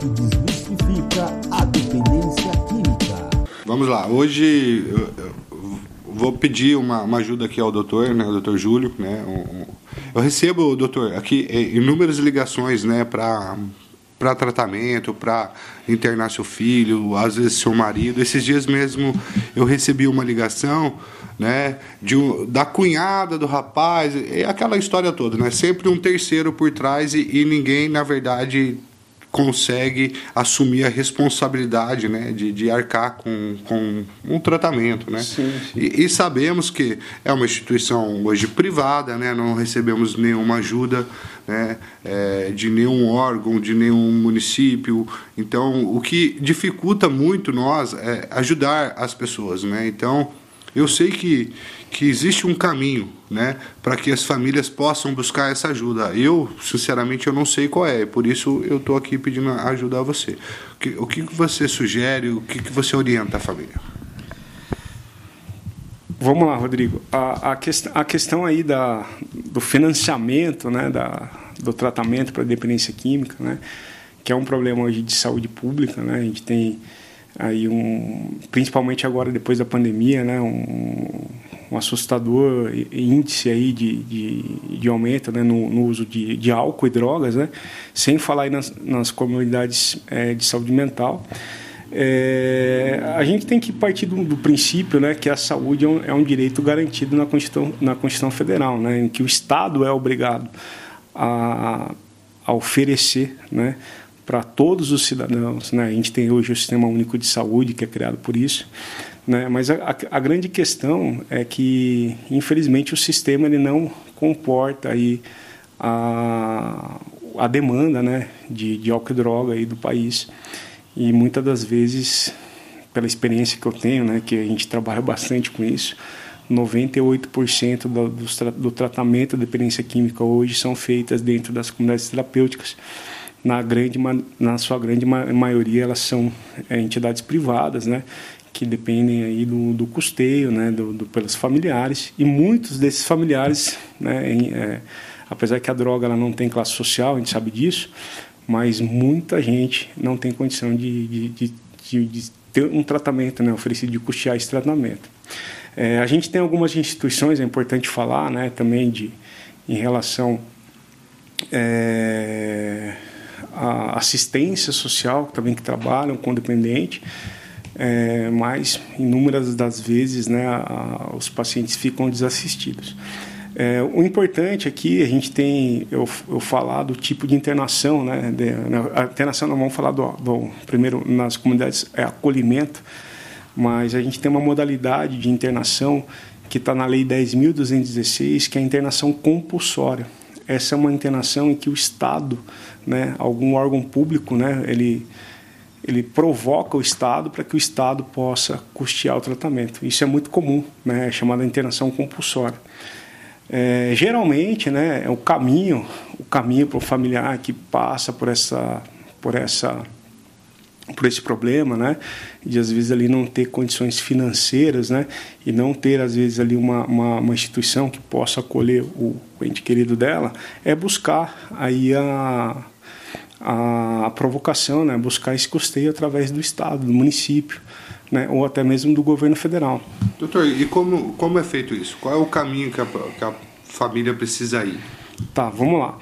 que desmistifica a dependência química. Vamos lá, hoje vou pedir uma, uma, ajuda aqui ao doutor, né, doutor Júlio, né, um, eu recebo, doutor, aqui é, inúmeras ligações, né, para para tratamento, para internar seu filho, às vezes seu marido. Esses dias mesmo eu recebi uma ligação, né, de um, da cunhada do rapaz, é aquela história toda, né? Sempre um terceiro por trás e, e ninguém, na verdade, consegue assumir a responsabilidade né, de, de arcar com, com um tratamento. Né? Sim, sim. E, e, sabemos que é uma instituição hoje privada, né, não recebemos nenhuma ajuda né, é, de nenhum órgão, de nenhum município. Então, o que dificulta muito nós é ajudar as pessoas. Né? Então, eu sei que, que existe um caminho né, para que as famílias possam buscar essa ajuda. Eu, sinceramente, eu não sei qual é, por isso eu estou aqui pedindo ajuda a você. O que, o que você sugere, o que, que você orienta a família? Vamos lá, Rodrigo. A, a, quest a questão aí da, do financiamento né, da, do tratamento para dependência química, né, que é um problema hoje de saúde pública, né, a gente tem aí um, principalmente agora depois da pandemia, né, um, um assustador índice aí de, de, de aumento né, no, no, uso de, de álcool e drogas, né, sem falar aí nas, nas comunidades é, de saúde mental. É, a gente tem que partir do, do, princípio né, que a saúde é um, é um, direito garantido na Constituição, na Constituição Federal, né, em que o Estado é obrigado a, a oferecer né, para todos os cidadãos. Né? A gente tem hoje o Sistema Único de Saúde, que é criado por isso. Né? Mas a, a, grande questão é que, infelizmente, o sistema ele não comporta aí a, a demanda né, de, de álcool e droga aí do país. E muitas das vezes, pela experiência que eu tenho, né, que a gente trabalha bastante com isso, 98% do, do, do tratamento da dependência química hoje são feitas dentro das comunidades terapêuticas na grande na sua grande maioria elas são é, entidades privadas né que dependem aí do, do custeio né do, do, pelos familiares. E muitos desses familiares né em, é, apesar que a droga ela não tem classe social a gente sabe disso mas muita gente não tem condição de, de, de, de, de ter um tratamento né oferecido de custear esse tratamento. É, a gente tem algumas instituições é importante falar né também de em relação é, a assistência social também que trabalham com dependente, é, mas inúmeras das vezes né, a, os pacientes ficam desassistidos. É, o importante aqui, a gente tem, eu, eu falar do tipo de internação, né, de, a internação não vamos falar do, do, primeiro nas comunidades é acolhimento, mas a gente tem uma modalidade de internação que está na Lei 10.216, que é a internação compulsória. Essa é uma internação em que o Estado né, algum órgão público, né, ele, ele provoca o Estado para que o Estado possa custear o tratamento. Isso é muito comum, né, é chamada internação compulsória. É, geralmente, né, é o caminho, o caminho para o familiar que passa por essa, por essa por esse problema, né, de às vezes ali não ter condições financeiras, né, e não ter às vezes ali uma, uma, uma instituição que possa acolher o, o ente querido dela, é buscar aí a, a, a provocação, né, buscar esse custeio através do Estado, do município, né, ou até mesmo do governo federal. Doutor, e como, como é feito isso? Qual é o caminho que a, que a família precisa ir? Tá, vamos lá.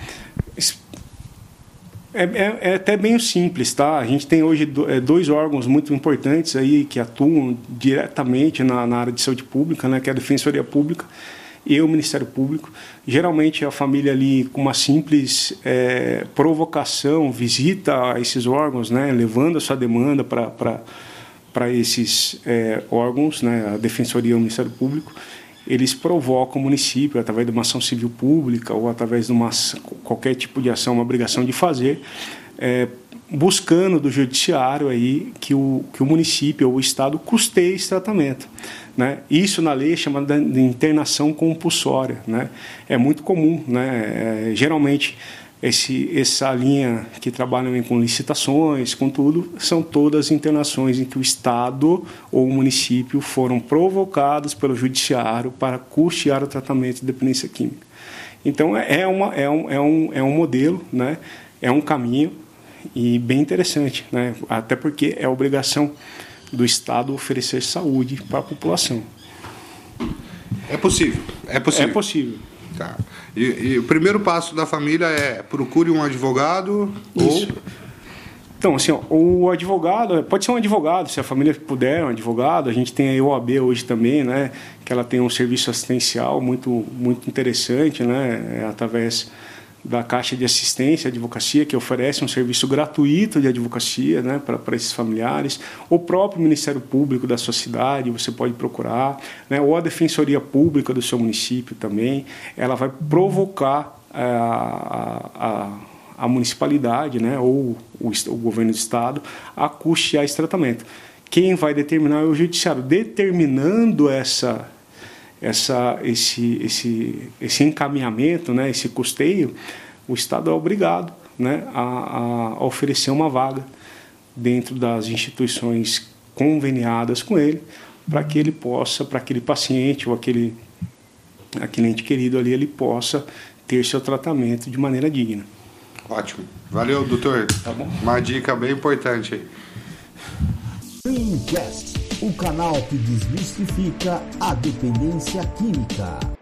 É, é, é, até bem simples, tá? A gente tem hoje é, dois órgãos muito importantes aí que atuam diretamente na, na área de saúde pública, né? Que é a Defensoria Pública e o Ministério Público. Geralmente a família ali com uma simples é, provocação visita esses órgãos, né, levando a sua demanda para para esses é, órgãos, né, a Defensoria e o Ministério Público, eles provocam o município através de uma ação civil pública ou através de uma qualquer tipo de ação, uma obrigação de fazer, é, buscando do judiciário aí que o, que o município ou o estado custeie esse tratamento. Né? Isso na lei é chamada de internação compulsória. Né? É muito comum. Né? É, geralmente, esse, essa linha que trabalham com licitações, com tudo, são todas internações em que o Estado ou o município foram provocados pelo judiciário para custear o tratamento de dependência química. Então, é, uma, é, um, é, um, é um modelo, né? é um caminho e bem interessante, né? até porque é obrigação do Estado oferecer saúde para a população. É possível, é possível. É possível. Tá. E, e, o primeiro passo da família é procure um advogado Isso. ou então, assim, ó, o advogado, pode ser um advogado, se a família puder, um advogado. A gente tem a OAB hoje também, né? Que ela tem um serviço assistencial muito, muito interessante, né? É através da Caixa de Assistência Advocacia, que oferece um serviço gratuito de advocacia né, para esses familiares. O próprio Ministério Público da sua cidade, você pode procurar. Né, ou a Defensoria Pública do seu município também. Ela vai provocar eh, a, a, a municipalidade né, ou o, o governo do Estado a custear esse tratamento. Quem vai determinar é o judiciário. Determinando essa essa, esse, esse, esse encaminhamento, né, esse custeio, o Estado é obrigado né, a, a oferecer uma vaga dentro das instituições conveniadas com ele, para que ele possa, para aquele paciente ou aquele, aquele ente querido ali, ele possa ter seu tratamento de maneira digna. Ótimo. Valeu, doutor. Tá bom. Uma dica bem importante aí. Dreamcast o canal que desmistifica a dependência química.